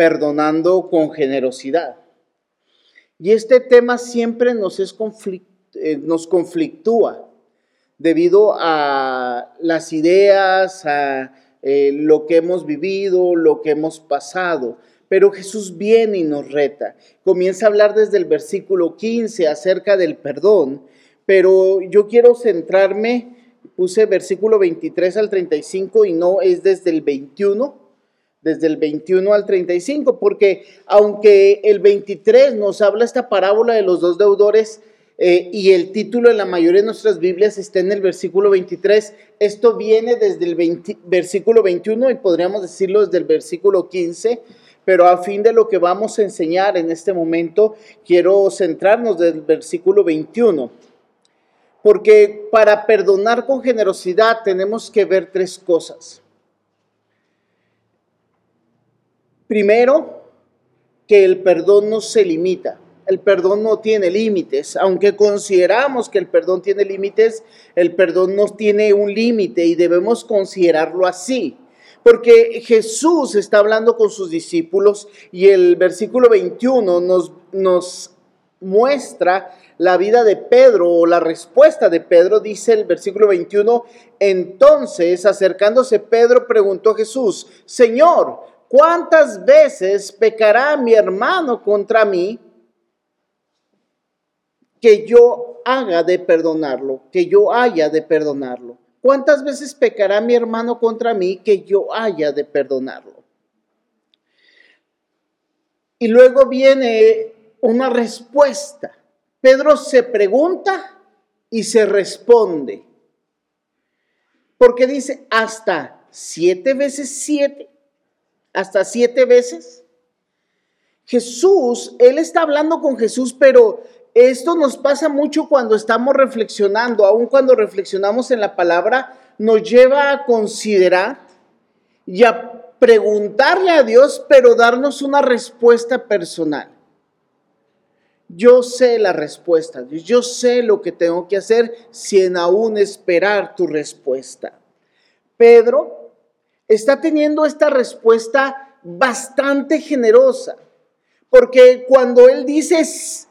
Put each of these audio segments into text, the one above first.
perdonando con generosidad. Y este tema siempre nos, es eh, nos conflictúa debido a las ideas, a eh, lo que hemos vivido, lo que hemos pasado. Pero Jesús viene y nos reta. Comienza a hablar desde el versículo 15 acerca del perdón, pero yo quiero centrarme, puse versículo 23 al 35 y no es desde el 21, desde el 21 al 35, porque aunque el 23 nos habla esta parábola de los dos deudores, eh, y el título en la mayoría de nuestras Biblias está en el versículo 23. Esto viene desde el versículo 21 y podríamos decirlo desde el versículo 15, pero a fin de lo que vamos a enseñar en este momento, quiero centrarnos del versículo 21. Porque para perdonar con generosidad tenemos que ver tres cosas. Primero, que el perdón no se limita el perdón no tiene límites. Aunque consideramos que el perdón tiene límites, el perdón no tiene un límite y debemos considerarlo así. Porque Jesús está hablando con sus discípulos y el versículo 21 nos, muestra la vida de Pedro o la respuesta de Pedro, dice el versículo 21, entonces acercándose Pedro preguntó a Jesús, Señor, ¿cuántas veces pecará mi hermano contra mí que yo haga de perdonarlo, que yo haya de perdonarlo. ¿Cuántas veces pecará mi hermano contra mí que yo haya de perdonarlo? Y luego viene una respuesta. Pedro se pregunta y se responde. Porque dice, hasta siete veces siete, hasta siete veces. Jesús, él está hablando con Jesús, pero esto nos pasa mucho cuando estamos reflexionando, aun cuando reflexionamos en la palabra, nos lleva a considerar y a preguntarle a Dios, pero darnos una respuesta personal. Yo sé la respuesta, yo sé lo que tengo que hacer sin aún esperar tu respuesta. Pedro está teniendo esta respuesta bastante generosa. Porque cuando Él dice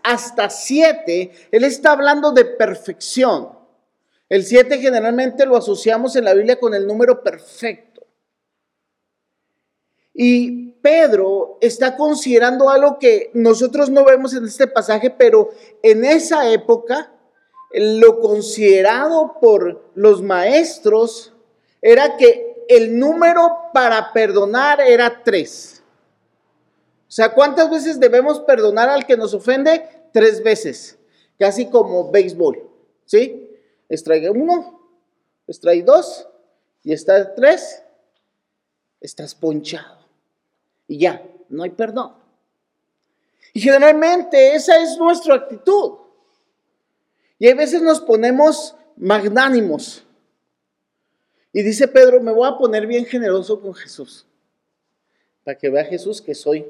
hasta siete, Él está hablando de perfección. El siete generalmente lo asociamos en la Biblia con el número perfecto. Y Pedro está considerando algo que nosotros no vemos en este pasaje, pero en esa época lo considerado por los maestros era que el número para perdonar era tres. O sea, ¿cuántas veces debemos perdonar al que nos ofende? Tres veces, casi como béisbol, ¿sí? Extrae uno, extrae dos y está tres, estás ponchado. Y ya, no hay perdón. Y generalmente esa es nuestra actitud. Y a veces nos ponemos magnánimos. Y dice Pedro, me voy a poner bien generoso con Jesús. Para que vea Jesús que soy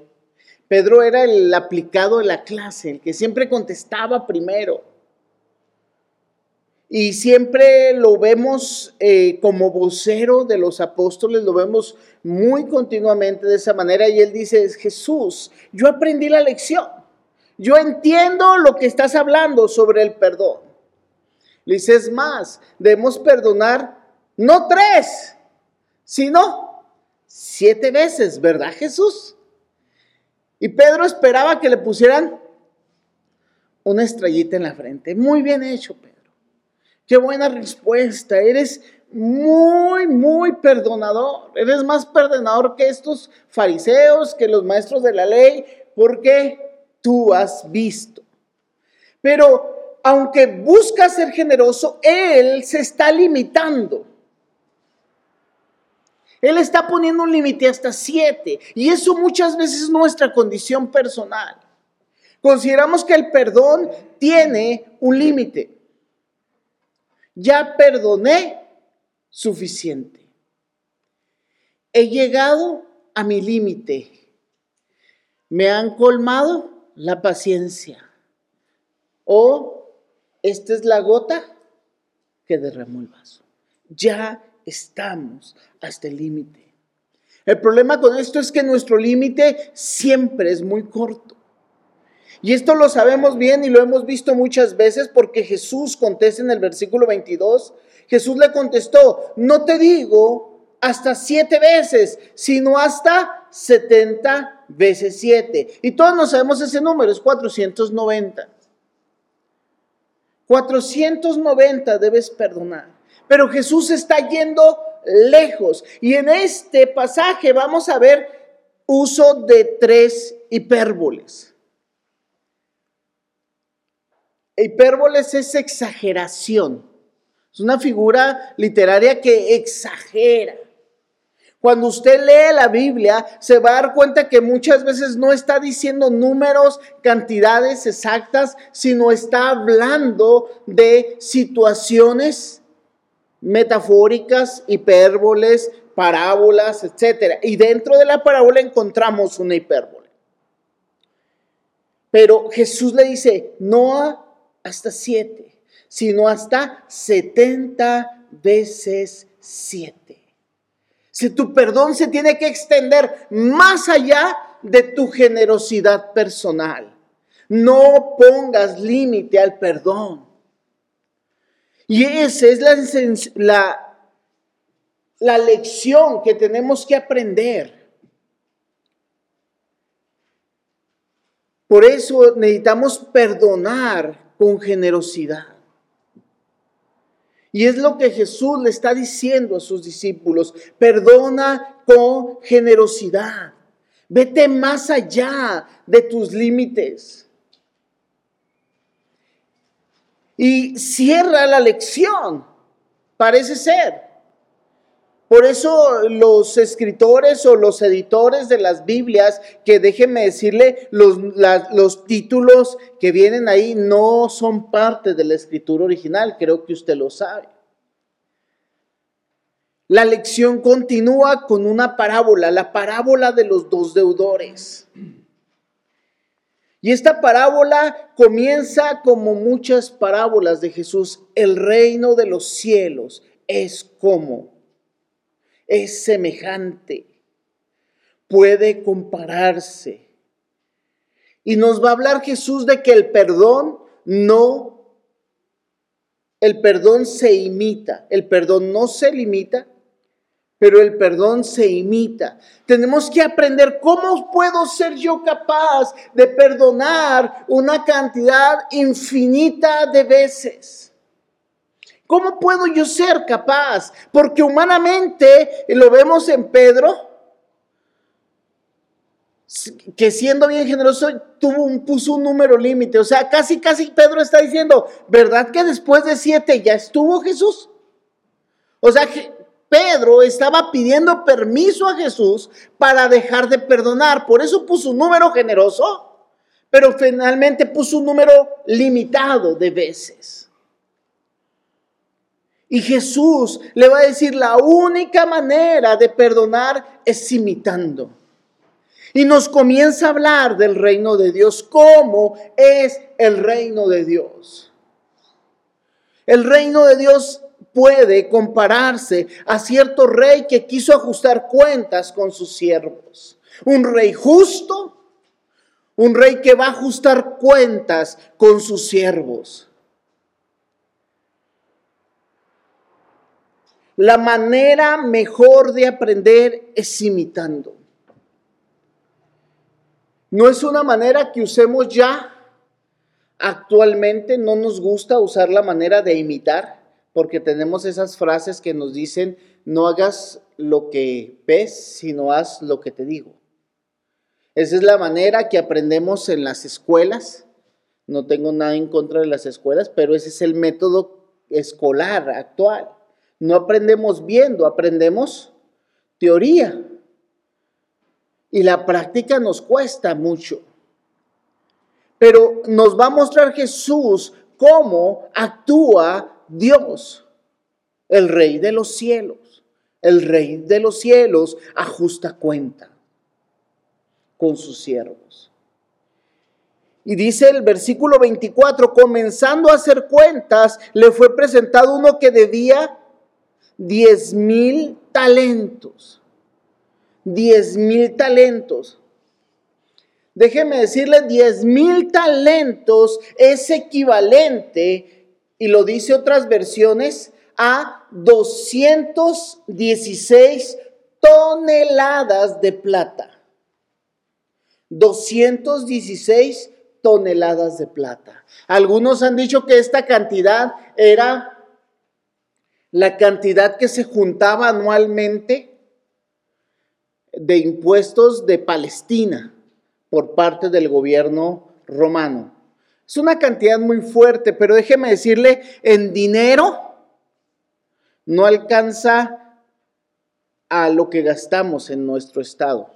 Pedro era el aplicado de la clase, el que siempre contestaba primero. Y siempre lo vemos eh, como vocero de los apóstoles, lo vemos muy continuamente de esa manera. Y él dice, Jesús, yo aprendí la lección. Yo entiendo lo que estás hablando sobre el perdón. Le dice, es más, debemos perdonar no tres, sino siete veces, ¿verdad Jesús? Y Pedro esperaba que le pusieran una estrellita en la frente. Muy bien hecho, Pedro. Qué buena respuesta. Eres muy, muy perdonador. Eres más perdonador que estos fariseos, que los maestros de la ley, porque tú has visto. Pero aunque busca ser generoso, Él se está limitando. Él está poniendo un límite hasta siete. Y eso muchas veces es nuestra condición personal. Consideramos que el perdón tiene un límite. Ya perdoné suficiente. He llegado a mi límite. Me han colmado la paciencia. O esta es la gota que derramó el vaso. Ya estamos hasta el límite. El problema con esto es que nuestro límite siempre es muy corto. Y esto lo sabemos bien y lo hemos visto muchas veces porque Jesús contesta en el versículo 22, Jesús le contestó, no te digo hasta siete veces, sino hasta 70 veces siete. Y todos nos sabemos ese número, es 490. 490 debes perdonar. Pero Jesús está yendo lejos. Y en este pasaje vamos a ver uso de tres hipérboles. Hipérboles es exageración. Es una figura literaria que exagera. Cuando usted lee la Biblia, se va a dar cuenta que muchas veces no está diciendo números, cantidades exactas, sino está hablando de situaciones metafóricas, hipérboles, parábolas, etc. Y dentro de la parábola encontramos una hipérbole. Pero Jesús le dice, no hasta siete, sino hasta setenta veces siete. Si tu perdón se tiene que extender más allá de tu generosidad personal. No pongas límite al perdón. Y esa es la, la, lección que tenemos que aprender. Por eso necesitamos perdonar con generosidad. Y es lo que Jesús le está diciendo a sus discípulos, perdona con generosidad. Vete más allá de tus límites. Y cierra la lección, parece ser. Por eso los escritores o los editores de las Biblias, que déjenme decirle, los, los, títulos que vienen ahí no son parte de la escritura original, creo que usted lo sabe. La lección continúa con una parábola, la parábola de los dos deudores. Y esta parábola comienza como muchas parábolas de Jesús. El reino de los cielos es como es semejante, puede compararse. Y nos va a hablar Jesús de que el perdón no, el perdón se imita, el perdón no se limita, pero el perdón se imita. Tenemos que aprender cómo puedo ser yo capaz de perdonar una cantidad infinita de veces. ¿Cómo puedo yo ser capaz? Porque humanamente, lo vemos en Pedro, que siendo bien generoso tuvo un, puso un número límite. O sea, casi, casi Pedro está diciendo, ¿verdad que después de siete ya estuvo Jesús? O sea, Pedro estaba pidiendo permiso a Jesús para dejar de perdonar. Por eso puso un número generoso, pero finalmente puso un número limitado de veces. Y Jesús le va a decir, la única manera de perdonar es imitando. Y nos comienza a hablar del reino de Dios, cómo es el reino de Dios. El reino de Dios puede compararse a cierto rey que quiso ajustar cuentas con sus siervos. Un rey justo, un rey que va a ajustar cuentas con sus siervos. La manera mejor de aprender es imitando. No es una manera que usemos ya. Actualmente no nos gusta usar la manera de imitar porque tenemos esas frases que nos dicen, no hagas lo que ves, sino haz lo que te digo. Esa es la manera que aprendemos en las escuelas. No tengo nada en contra de las escuelas, pero ese es el método escolar actual. No aprendemos viendo, aprendemos teoría. Y la práctica nos cuesta mucho. Pero nos va a mostrar Jesús cómo actúa Dios, el Rey de los cielos. El Rey de los cielos ajusta cuenta con sus siervos. Y dice el versículo 24, comenzando a hacer cuentas, le fue presentado uno que debía diez mil talentos. 10 mil talentos. Déjeme decirle, 10 mil talentos es equivalente, y lo dice otras versiones, a 216 toneladas de plata. 216 toneladas de plata. Algunos han dicho que esta cantidad era la cantidad que se juntaba anualmente de impuestos de Palestina por parte del gobierno romano. Es una cantidad muy fuerte, pero déjeme decirle, en dinero no alcanza a lo que gastamos en nuestro estado.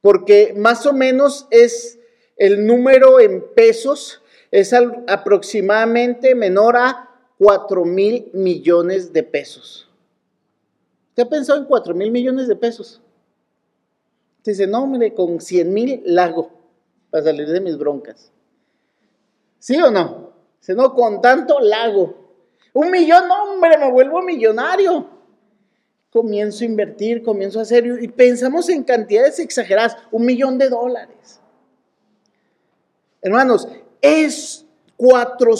Porque más o menos es el número en pesos, es aproximadamente menor a 4 mil millones de pesos. ¿Usted ha pensado en 4 mil millones de pesos? Dice, no, mire, con 100 mil lago para salir de mis broncas. ¿Sí o no? Dice, no, con tanto lago. Un millón, hombre, me vuelvo millonario. Comienzo a invertir, comienzo a hacer, y pensamos en cantidades exageradas, un millón de dólares. Hermanos, es cuatro,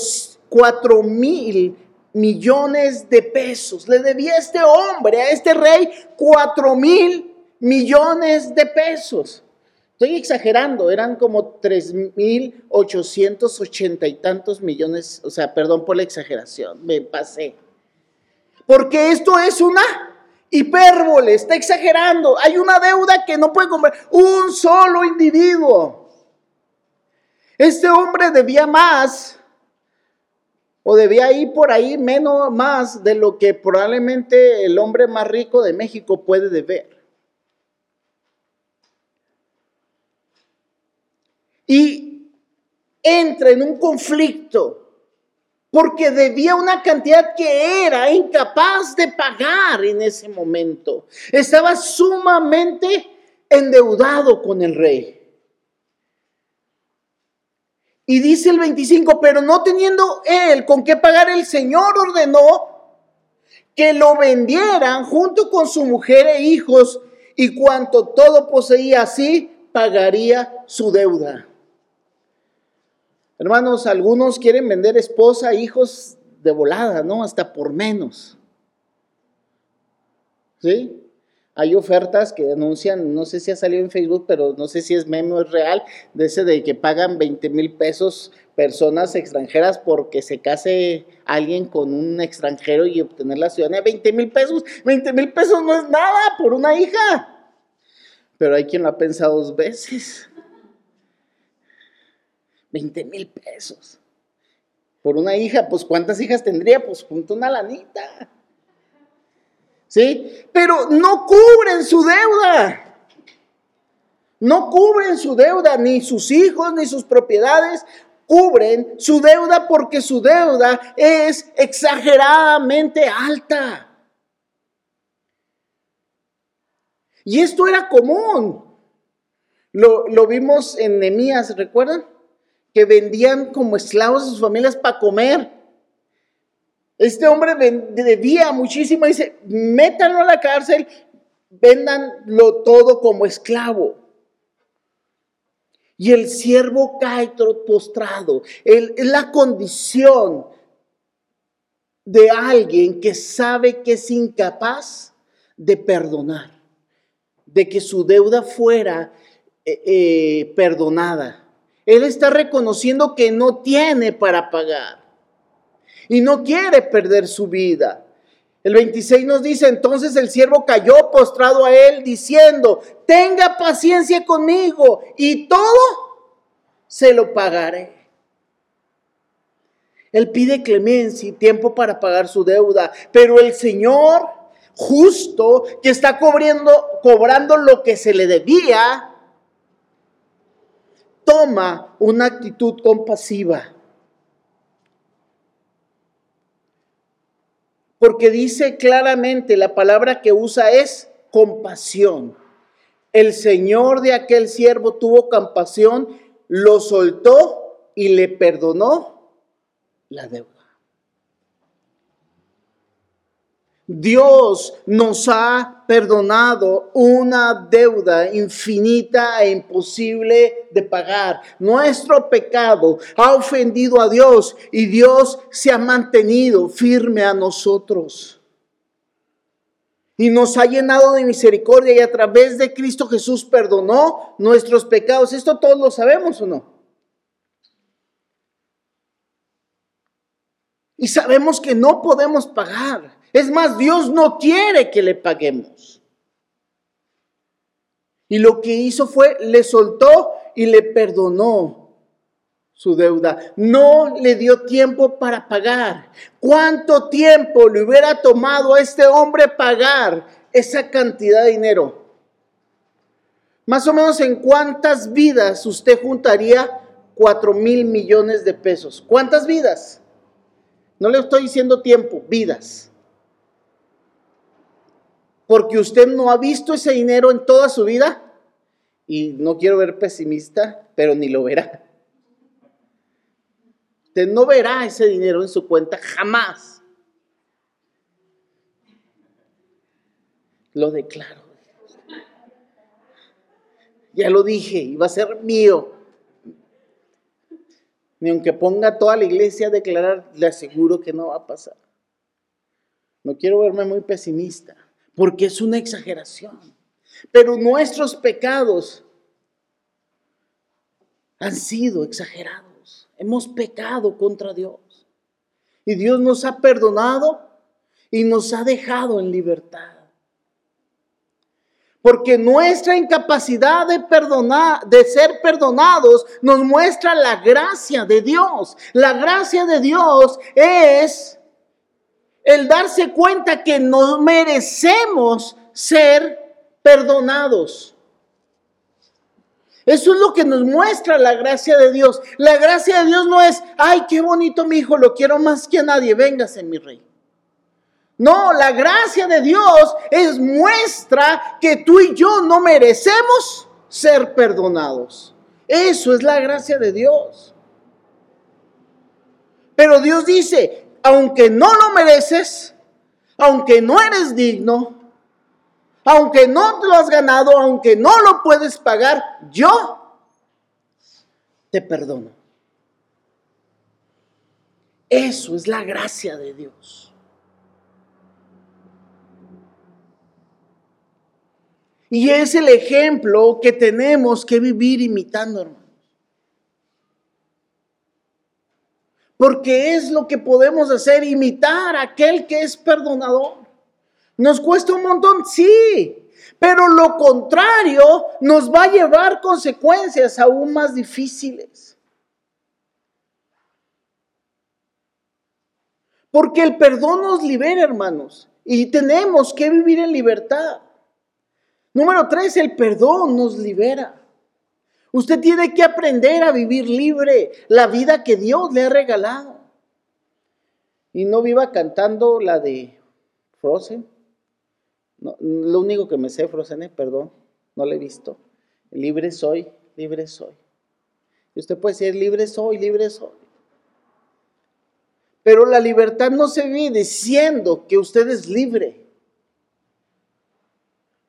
cuatro mil millones de pesos. Le debía a este hombre, a este rey, cuatro mil millones de pesos. Estoy exagerando, eran como 3.880 y tantos millones, o sea, perdón por la exageración, me pasé. Porque esto es una hipérbole, está exagerando. Hay una deuda que no puede comprar un solo individuo. Este hombre debía más, o debía ir por ahí menos más de lo que probablemente el hombre más rico de México puede deber. Y entra en un conflicto porque debía una cantidad que era incapaz de pagar en ese momento. Estaba sumamente endeudado con el rey. Y dice el 25, pero no teniendo él con qué pagar, el Señor ordenó que lo vendieran junto con su mujer e hijos y cuanto todo poseía así, pagaría su deuda. Hermanos, algunos quieren vender esposa, hijos de volada, ¿no? Hasta por menos. ¿Sí? Hay ofertas que denuncian, no sé si ha salido en Facebook, pero no sé si es meme o es real, de ese de que pagan 20 mil pesos personas extranjeras porque se case alguien con un extranjero y obtener la ciudadanía. 20 mil pesos, 20 mil pesos no es nada por una hija. Pero hay quien lo ha pensado dos veces. 20 mil pesos. Por una hija, pues ¿cuántas hijas tendría? Pues junto una lanita. ¿Sí? Pero no cubren su deuda. No cubren su deuda, ni sus hijos, ni sus propiedades cubren su deuda porque su deuda es exageradamente alta. Y esto era común. Lo, vimos en Nemías, ¿recuerdan? Que vendían como esclavos a sus familias para comer. Este hombre debía muchísimo, dice, métanlo a la cárcel, véndanlo todo como esclavo. Y el siervo cae postrado. es la condición de alguien que sabe que es incapaz de perdonar, de que su deuda fuera eh, eh, perdonada. Él está reconociendo que no tiene para pagar y no quiere perder su vida. El 26 nos dice, entonces el siervo cayó postrado a él diciendo, tenga paciencia conmigo y todo se lo pagaré. Él pide clemencia y tiempo para pagar su deuda, pero el Señor justo que está cobrando, cobrando lo que se le debía, toma una actitud compasiva. Porque dice claramente, la palabra que usa es compasión. El Señor de aquel siervo tuvo compasión, lo soltó y le perdonó la deuda. Dios nos ha perdonado una deuda infinita e imposible de pagar. Nuestro pecado ha ofendido a Dios y Dios se ha mantenido firme a nosotros. Y nos ha llenado de misericordia y a través de Cristo Jesús perdonó nuestros pecados. ¿Esto todos lo sabemos o no? Y sabemos que no podemos pagar. Es más, Dios no quiere que le paguemos. Y lo que hizo fue, le soltó y le perdonó su deuda. No le dio tiempo para pagar. ¿Cuánto tiempo le hubiera tomado a este hombre pagar esa cantidad de dinero? Más o menos en cuántas vidas usted juntaría cuatro mil millones de pesos. ¿Cuántas vidas? No le estoy diciendo tiempo, vidas porque usted no ha visto ese dinero en toda su vida y no quiero ver pesimista, pero ni lo verá. Usted no verá ese dinero en su cuenta jamás. Lo declaro. Ya lo dije, iba a ser mío. Ni aunque ponga toda la iglesia a declarar, le aseguro que no va a pasar. No quiero verme muy pesimista porque es una exageración. Pero nuestros pecados han sido exagerados. Hemos pecado contra Dios. Y Dios nos ha perdonado y nos ha dejado en libertad. Porque nuestra incapacidad de perdonar, de ser perdonados, nos muestra la gracia de Dios. La gracia de Dios es el darse cuenta que no merecemos ser perdonados. Eso es lo que nos muestra la gracia de Dios. La gracia de Dios no es, ay, qué bonito mi hijo, lo quiero más que a nadie, véngase mi rey. No, la gracia de Dios es muestra que tú y yo no merecemos ser perdonados. Eso es la gracia de Dios. Pero Dios dice, aunque no lo mereces, aunque no eres digno, aunque no te lo has ganado, aunque no lo puedes pagar, yo te perdono. Eso es la gracia de Dios. Y es el ejemplo que tenemos que vivir imitando, hermano. porque es lo que podemos hacer, imitar a aquel que es perdonador. ¿Nos cuesta un montón? Sí, pero lo contrario nos va a llevar consecuencias aún más difíciles. Porque el perdón nos libera, hermanos, y tenemos que vivir en libertad. Número tres, el perdón nos libera. Usted tiene que aprender a vivir libre la vida que Dios le ha regalado. Y no viva cantando la de Frozen. lo único que me sé, Frozen, eh, perdón, no la he visto. Libre soy, libre soy. Y usted puede decir, libre soy, libre soy. Pero la libertad no se vive diciendo que usted es libre.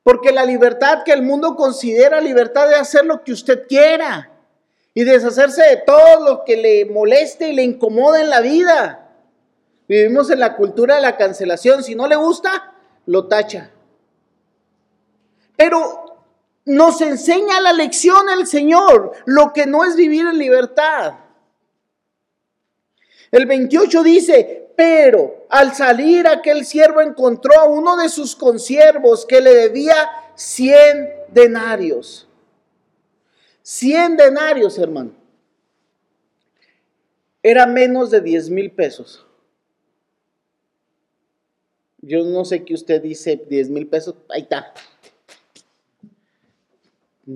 Porque la libertad que el mundo considera libertad de hacer lo que usted quiera y deshacerse de todo lo que le moleste y le incomoda en la vida. Vivimos en la cultura de la cancelación. Si no le gusta, lo tacha. Pero nos enseña la lección el Señor, lo que no es vivir en libertad. El 28 dice, pero al salir aquel siervo encontró a uno de sus consiervos que le debía 100 denarios. 100 denarios, hermano. Era menos de 10 mil pesos. Yo no sé qué usted dice, 10 mil pesos, ahí está.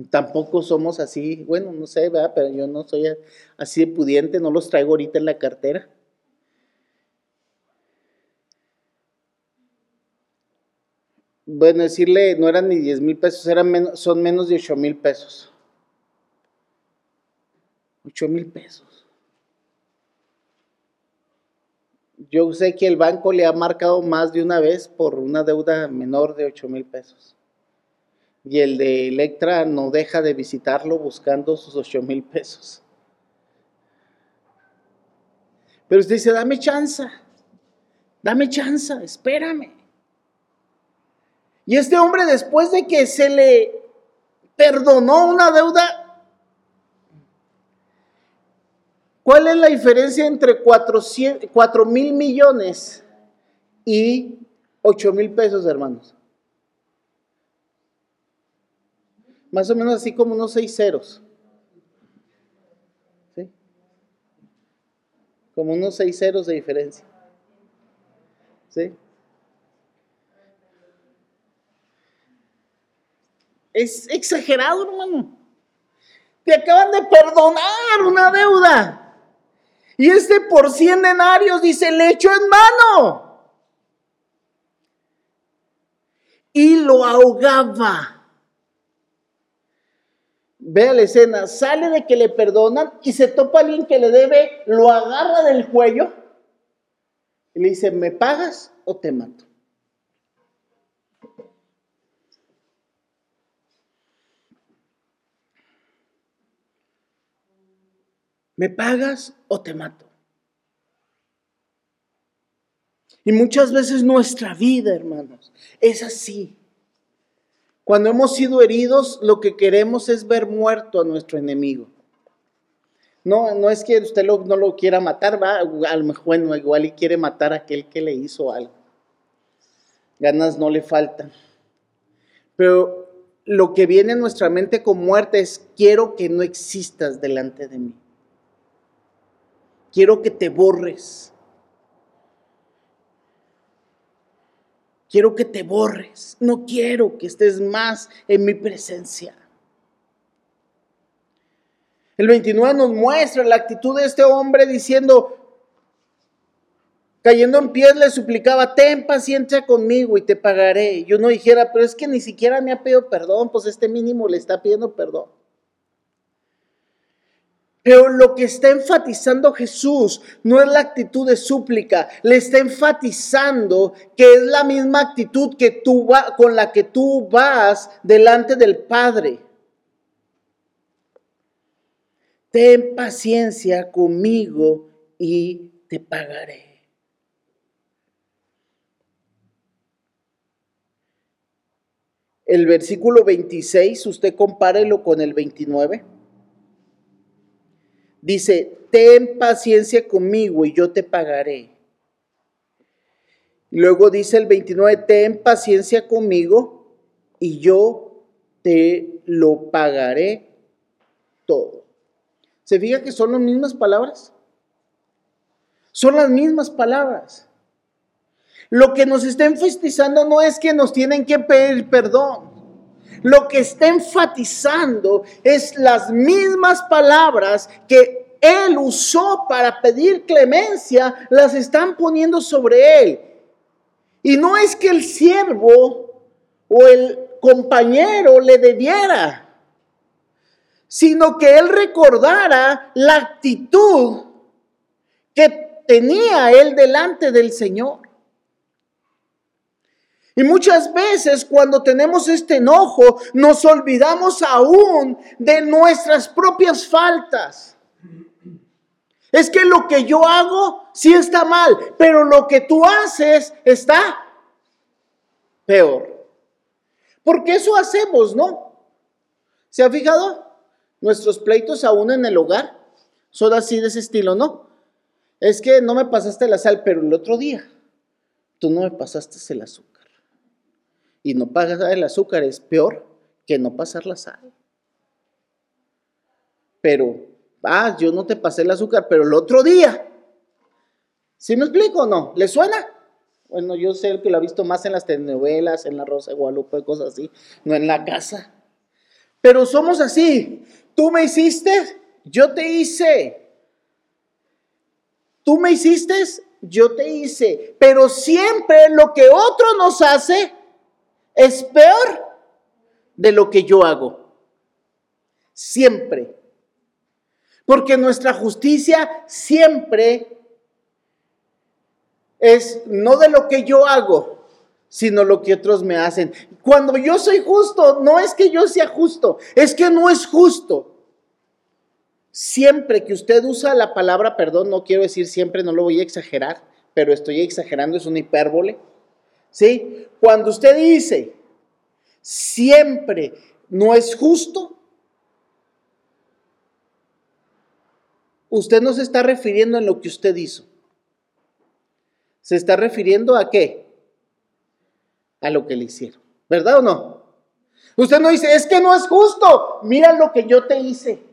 Tampoco somos así, bueno, no sé, ¿verdad? pero yo no soy así de pudiente, no los traigo ahorita en la cartera. Bueno, decirle, no eran ni 10 mil pesos, eran son menos de 8 mil pesos. 8 mil pesos. Yo sé que el banco le ha marcado más de una vez por una deuda menor de 8 mil pesos. Y el de Electra no deja de visitarlo buscando sus 8 mil pesos. Pero usted dice, dame chance, dame chance, espérame. Y este hombre después de que se le perdonó una deuda, ¿cuál es la diferencia entre 4 mil millones y 8 mil pesos, hermanos? Más o menos así como unos seis ceros. ¿Sí? Como unos seis ceros de diferencia. ¿Sí? Es exagerado, hermano. Te acaban de perdonar una deuda. Y este por cien denarios dice, le echó en mano. Y lo ahogaba. Vea la escena, sale de que le perdonan y se topa alguien que le debe, lo agarra del cuello y le dice, ¿me pagas o te mato? ¿Me pagas o te mato? Y muchas veces nuestra vida, hermanos, es así. Cuando hemos sido heridos, lo que queremos es ver muerto a nuestro enemigo. No, no es que usted no lo quiera matar, va, a lo mejor igual y quiere matar a aquel que le hizo algo. Ganas no le faltan. Pero lo que viene a nuestra mente con muerte es quiero que no existas delante de mí. Quiero que te borres. Quiero que te borres. No quiero que estés más en mi presencia. El 29 nos muestra la actitud de este hombre diciendo, cayendo en pies le suplicaba, ten paciencia conmigo y te pagaré. Y uno dijera, pero es que ni siquiera me ha pedido perdón, pues este mínimo le está pidiendo perdón. Pero lo que está enfatizando Jesús no es la actitud de súplica, le está enfatizando que es la misma actitud que tú con la que tú vas delante del Padre. Ten paciencia conmigo y te pagaré. El versículo 26, usted compárelo con el 29. Dice, ten paciencia conmigo y yo te pagaré. Luego dice el 29, ten paciencia conmigo y yo te lo pagaré todo. ¿Se fija que son las mismas palabras? Son las mismas palabras. Lo que nos está enfatizando no es que nos tienen que pedir perdón. Lo que está enfatizando es las mismas palabras que él usó para pedir clemencia, las están poniendo sobre él. Y no es que el siervo o el compañero le debiera, sino que él recordara la actitud que tenía él delante del Señor. Y muchas veces cuando tenemos este enojo, nos olvidamos aún de nuestras propias faltas. Es que lo que yo hago sí está mal, pero lo que tú haces está peor. Porque eso hacemos, ¿no? ¿Se ha fijado? Nuestros pleitos aún en el hogar son así de ese estilo, ¿no? Es que no me pasaste la sal, pero el otro día tú no me pasaste el azúcar y no pagar el azúcar es peor que no pasar la sal. Pero, ah, yo no te pasé el azúcar, pero el otro día, ¿sí me explico o no? ¿Le suena? Bueno, yo sé que lo ha visto más en las telenovelas, en la Rosa de Guadalupe, cosas así, no en la casa. Pero somos así. Tú me hiciste, yo te hice. Tú me hiciste, yo te hice. Pero siempre lo que otro nos hace, es peor de lo que yo hago. Siempre. Porque nuestra justicia siempre es no de lo que yo hago, sino lo que otros me hacen. Cuando yo soy justo, no es que yo sea justo, es que no es justo. Siempre que usted usa la palabra perdón, no quiero decir siempre, no lo voy a exagerar, pero estoy exagerando, es una hipérbole. ¿Sí? Cuando usted dice siempre no es justo, usted no se está refiriendo en lo que usted hizo. Se está refiriendo a qué? A lo que le hicieron. ¿Verdad o no? Usted no dice, es que no es justo. Mira lo que yo te hice.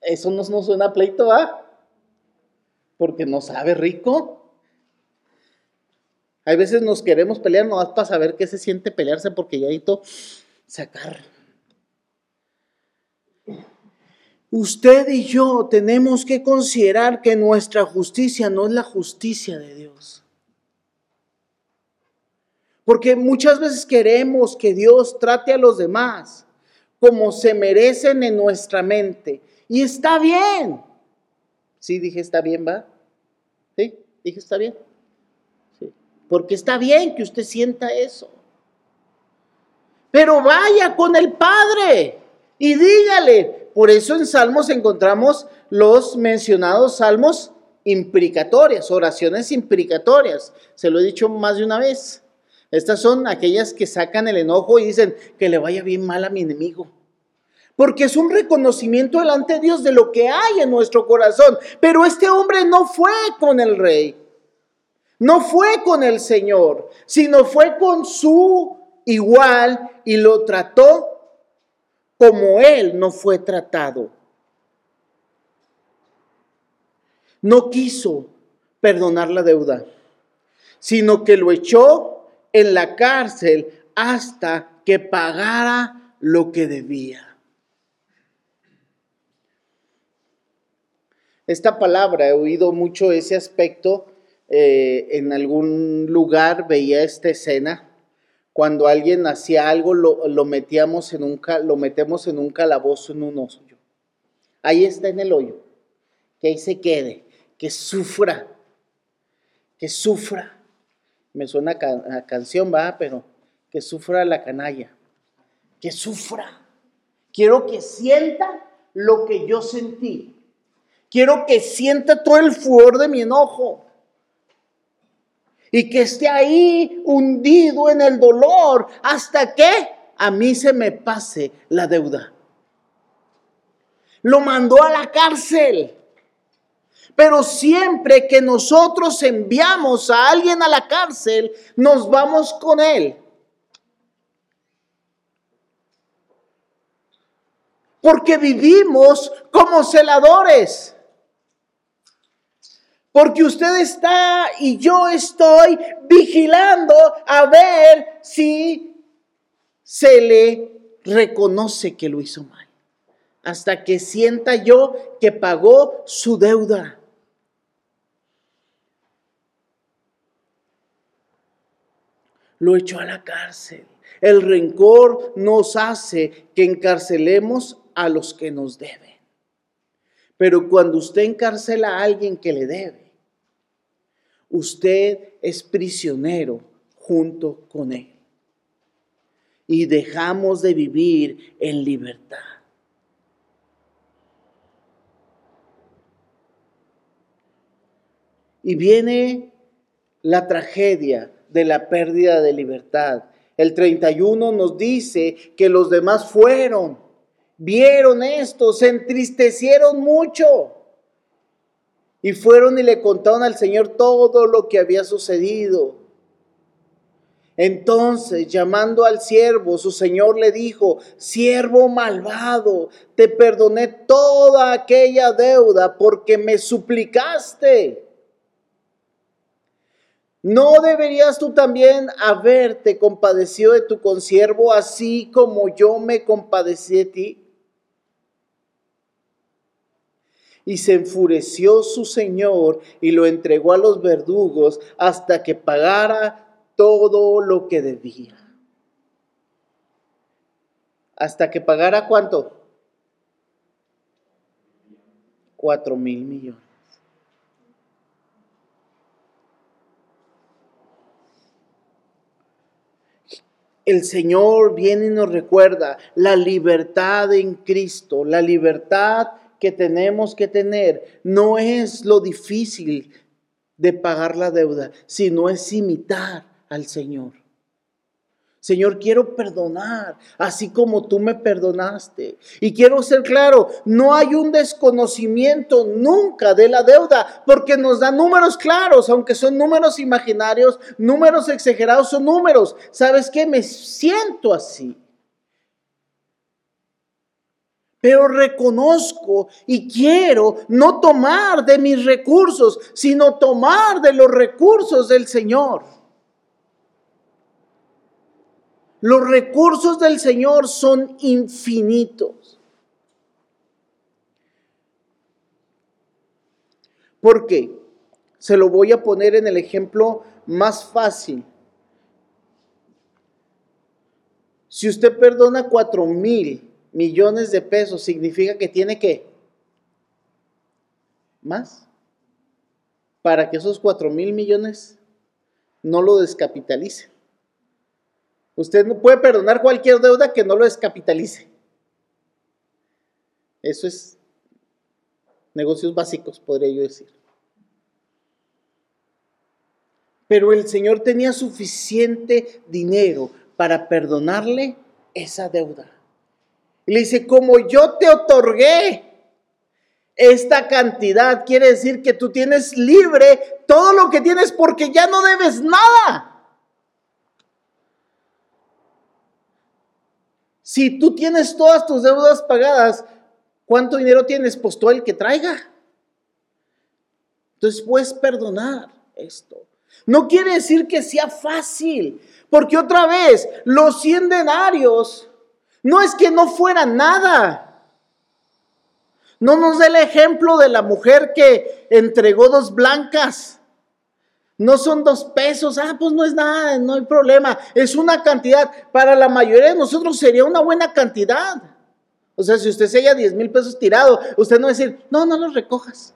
Eso no nos suena a pleito, ¿ah? Porque no sabe rico. Hay veces nos queremos pelear nomás para saber qué se siente pelearse porque ya necesito sacar Usted y yo tenemos que considerar que nuestra justicia no es la justicia de Dios. Porque muchas veces queremos que Dios trate a los demás como se merecen en nuestra mente. Y está bien. Sí, dije, está bien, ¿va? Sí, dije, está bien. Porque está bien que usted sienta eso. Pero vaya con el Padre y dígale, por eso en Salmos encontramos los mencionados salmos implicatorias, oraciones implicatorias. Se lo he dicho más de una vez. Estas son aquellas que sacan el enojo y dicen que le vaya bien mal a mi enemigo. Porque es un reconocimiento delante de Dios de lo que hay en nuestro corazón. Pero este hombre no fue con el rey, no fue con el Señor, sino fue con su igual y lo trató como él no fue tratado. No quiso perdonar la deuda, sino que lo echó en la cárcel hasta que pagara lo que debía. Esta palabra, he oído mucho ese aspecto, eh, en algún lugar veía esta escena cuando alguien hacía algo, lo, metíamos en un, lo metemos en un calabozo, en un hoyo. Ahí está en el hoyo. Que ahí se quede, que sufra, que sufra. Me suena a, canción, va, pero que sufra la canalla. Que sufra. Quiero que sienta lo que yo sentí. Quiero que sienta todo el furor de mi enojo y que esté ahí hundido en el dolor hasta que a mí se me pase la deuda. Lo mandó a la cárcel. Pero siempre que nosotros enviamos a alguien a la cárcel, nos vamos con él. Porque vivimos como celadores. Porque usted está y yo estoy vigilando a ver si se le reconoce que lo hizo mal. Hasta que sienta yo que pagó su deuda. Lo echó a la cárcel. El rencor nos hace que encarcelemos a los que nos deben. Pero cuando usted encarcela a alguien que le debe, usted es prisionero junto con Él. Y dejamos de vivir en libertad. Y viene la tragedia de la pérdida de libertad. El 31 nos dice que los demás fueron, vieron esto, se entristecieron mucho. Y fueron y le contaron al Señor todo lo que había sucedido. Entonces, llamando al siervo, su señor le dijo, siervo malvado, te perdoné toda aquella deuda porque me suplicaste. ¿No deberías tú también haberte compadecido de tu consiervo así como yo me compadecí de ti? Y se enfureció su señor y lo entregó a los verdugos hasta que pagara todo lo que debía. ¿Hasta que pagara cuánto? Cuatro mil millones. El Señor viene y nos recuerda la libertad en Cristo, la libertad que tenemos que tener. No es lo difícil de pagar la deuda, sino es imitar al Señor. Señor, quiero perdonar, así como tú me perdonaste. Y quiero ser claro, no hay un desconocimiento nunca de la deuda, porque nos da números claros, aunque son números imaginarios, números exagerados, son números. ¿Sabes qué? Me siento así. Pero reconozco y quiero no tomar de mis recursos, sino tomar de los recursos del Señor. Los recursos del Señor son infinitos. ¿Por qué? Se lo voy a poner en el ejemplo más fácil. Si usted perdona cuatro mil millones de pesos, significa que tiene que más para que esos cuatro mil millones no lo descapitalicen. Usted no puede perdonar cualquier deuda que no lo descapitalice. Eso es negocios básicos, podría yo decir. Pero el Señor tenía suficiente dinero para perdonarle esa deuda. Y le dice, como yo te otorgué esta cantidad, quiere decir que tú tienes libre todo lo que tienes porque ya no debes nada. Si tú tienes todas tus deudas pagadas, ¿cuánto dinero tienes? Pues todo el que traiga. Entonces puedes perdonar esto. No quiere decir que sea fácil, porque otra vez, los 100 denarios no es que no fuera nada. No nos dé el ejemplo de la mujer que entregó dos blancas. No son dos pesos, ah, pues no es nada, no hay problema. Es una cantidad. Para la mayoría de nosotros sería una buena cantidad. O sea, si usted se haya 10 mil pesos tirado, usted no va a decir, no, no los recojas.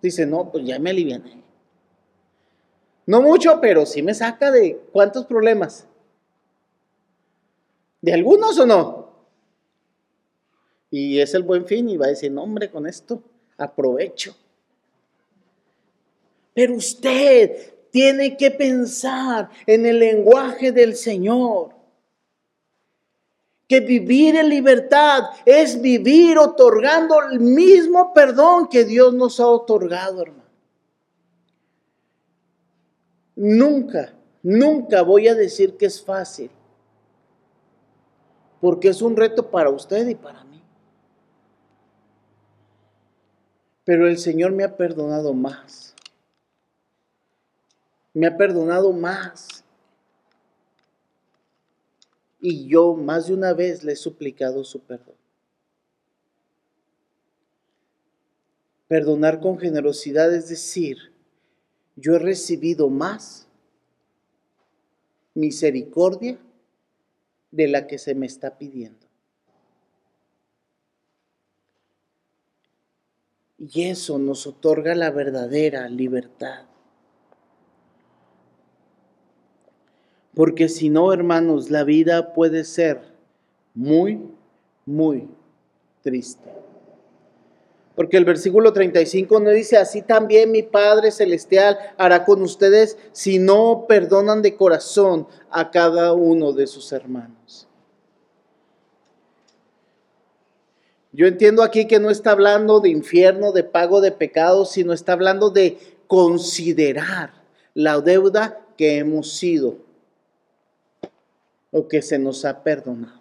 Dice, no, pues ya me aliviané. No mucho, pero sí me saca de cuántos problemas. ¿De algunos o no? Y es el buen fin y va a decir, no, hombre, con esto aprovecho. Pero usted tiene que pensar en el lenguaje del Señor. Que vivir en libertad es vivir otorgando el mismo perdón que Dios nos ha otorgado, hermano. Nunca, nunca voy a decir que es fácil. Porque es un reto para usted y para mí. Pero el Señor me ha perdonado más me ha perdonado más. Y yo más de una vez le he suplicado su perdón. Perdonar con generosidad es decir, yo he recibido más misericordia de la que se me está pidiendo. Y eso nos otorga la verdadera libertad. Porque si no, hermanos, la vida puede ser muy, muy triste. Porque el versículo 35 no dice, así también mi Padre Celestial hará con ustedes si no perdonan de corazón a cada uno de sus hermanos. Yo entiendo aquí que no está hablando de infierno, de pago de pecados, sino está hablando de considerar la deuda que hemos sido o que se nos ha perdonado.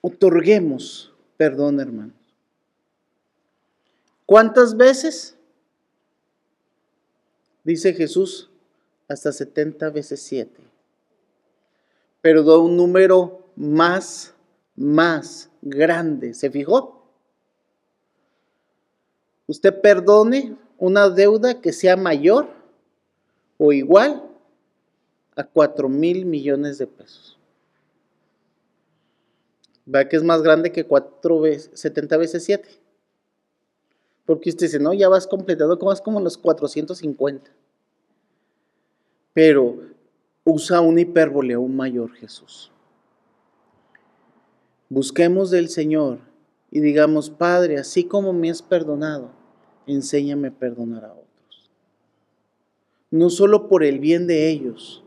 Otorguemos perdón, hermanos. ¿Cuántas veces? Dice Jesús, hasta 70 veces 7. Pero da un número más, más grande. ¿Se fijó? Usted perdone una deuda que sea mayor o igual a 4 mil millones de pesos. ¿Va que es más grande que 4 veces, 70 veces 7? Porque usted dice, no, ya vas completando, es como los 450. pero usa una hipérbole aún mayor Jesús. Busquemos del Señor y digamos, Padre, así como me has perdonado, enséñame a perdonar a otros. No solo por el bien de ellos,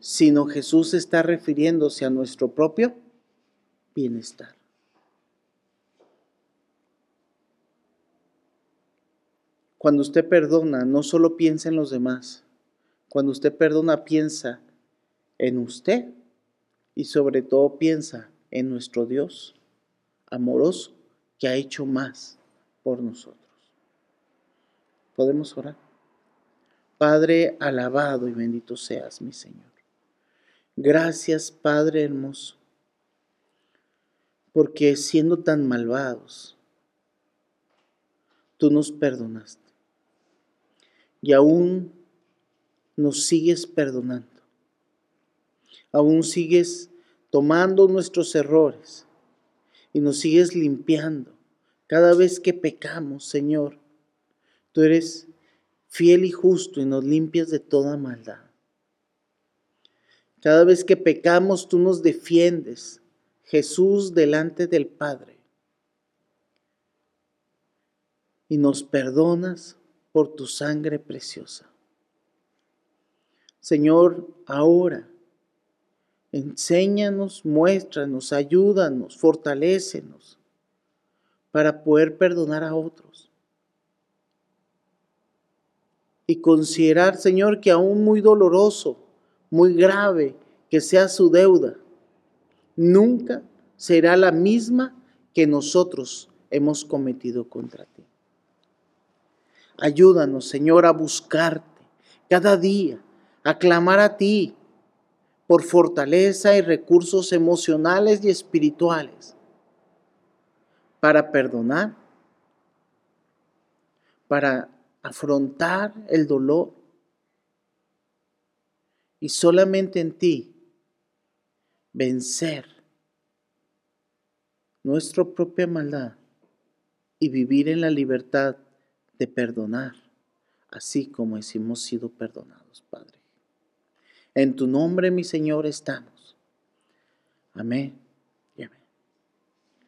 sino Jesús está refiriéndose a nuestro propio bienestar. Cuando usted perdona, no solo piensa en los demás. Cuando usted perdona, piensa en usted y sobre todo piensa en nuestro Dios amoroso que ha hecho más por nosotros. ¿Podemos orar? Padre, alabado y bendito seas, mi Señor. Gracias, Padre hermoso, porque siendo tan malvados, tú nos perdonaste y aún nos sigues perdonando. Aún sigues tomando nuestros errores y nos sigues limpiando. Cada vez que pecamos, Señor, tú eres fiel y justo y nos limpias de toda maldad. Cada vez que pecamos, tú nos defiendes, Jesús, delante del Padre. Y nos perdonas por tu sangre preciosa. Señor, ahora, enséñanos, muéstranos, ayúdanos, fortalécenos para poder perdonar a otros. Y considerar, Señor, que aún muy doloroso, muy grave que sea su deuda, nunca será la misma que nosotros hemos cometido contra ti. Ayúdanos, Señor, a buscarte cada día, a clamar a ti por fortaleza y recursos emocionales y espirituales para perdonar, para afrontar el dolor. Y solamente en ti vencer nuestra propia maldad y vivir en la libertad de perdonar, así como hemos sido perdonados, Padre. En tu nombre, mi Señor, estamos. Amén